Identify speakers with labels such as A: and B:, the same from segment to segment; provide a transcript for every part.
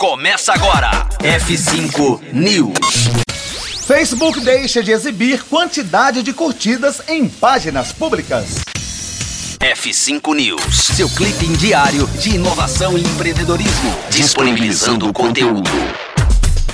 A: Começa agora. F5 News.
B: Facebook deixa de exibir quantidade de curtidas em páginas públicas.
A: F5 News, seu clipe diário de inovação e empreendedorismo, disponibilizando o conteúdo.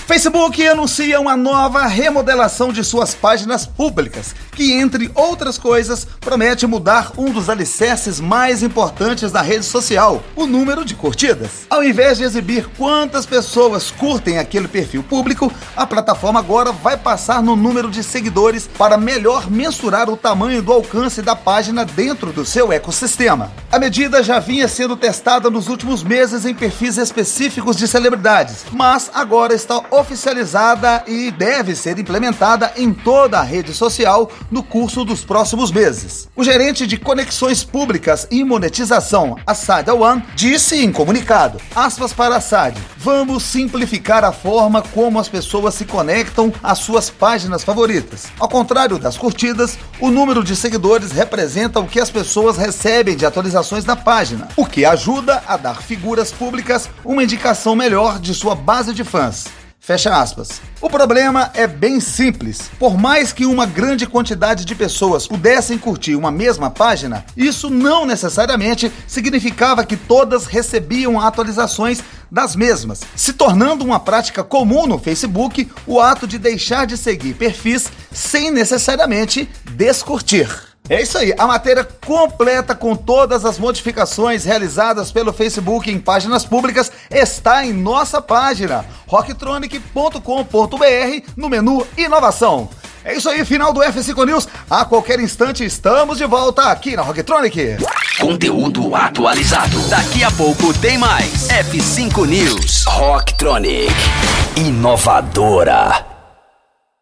B: Facebook anuncia uma nova remodelação de suas páginas públicas, que, entre outras coisas, promete mudar um dos alicerces mais importantes da rede social, o número de curtidas. Ao invés de exibir quantas pessoas curtem aquele perfil público, a plataforma agora vai passar no número de seguidores para melhor mensurar o tamanho do alcance da página dentro do seu ecossistema. A medida já vinha sendo testada nos últimos meses em perfis específicos de celebridades, mas agora está oficializada e deve ser implementada em toda a rede social no curso dos próximos meses. O gerente de conexões públicas e monetização, Assad One, disse em comunicado, aspas para Assad, vamos simplificar a forma como as pessoas se conectam às suas páginas favoritas. Ao contrário das curtidas, o número de seguidores representa o que as pessoas recebem de atualizações na página, o que ajuda a dar figuras públicas uma indicação melhor de sua base de fãs. Fecha aspas. O problema é bem simples. Por mais que uma grande quantidade de pessoas pudessem curtir uma mesma página, isso não necessariamente significava que todas recebiam atualizações das mesmas, se tornando uma prática comum no Facebook o ato de deixar de seguir perfis sem necessariamente descurtir. É isso aí, a matéria completa com todas as modificações realizadas pelo Facebook em páginas públicas está em nossa página rocktronic.com.br no menu Inovação. É isso aí, final do F5 News. A qualquer instante estamos de volta aqui na Rocktronic.
A: Conteúdo atualizado. Daqui a pouco tem mais. F5 News. Rocktronic. Inovadora.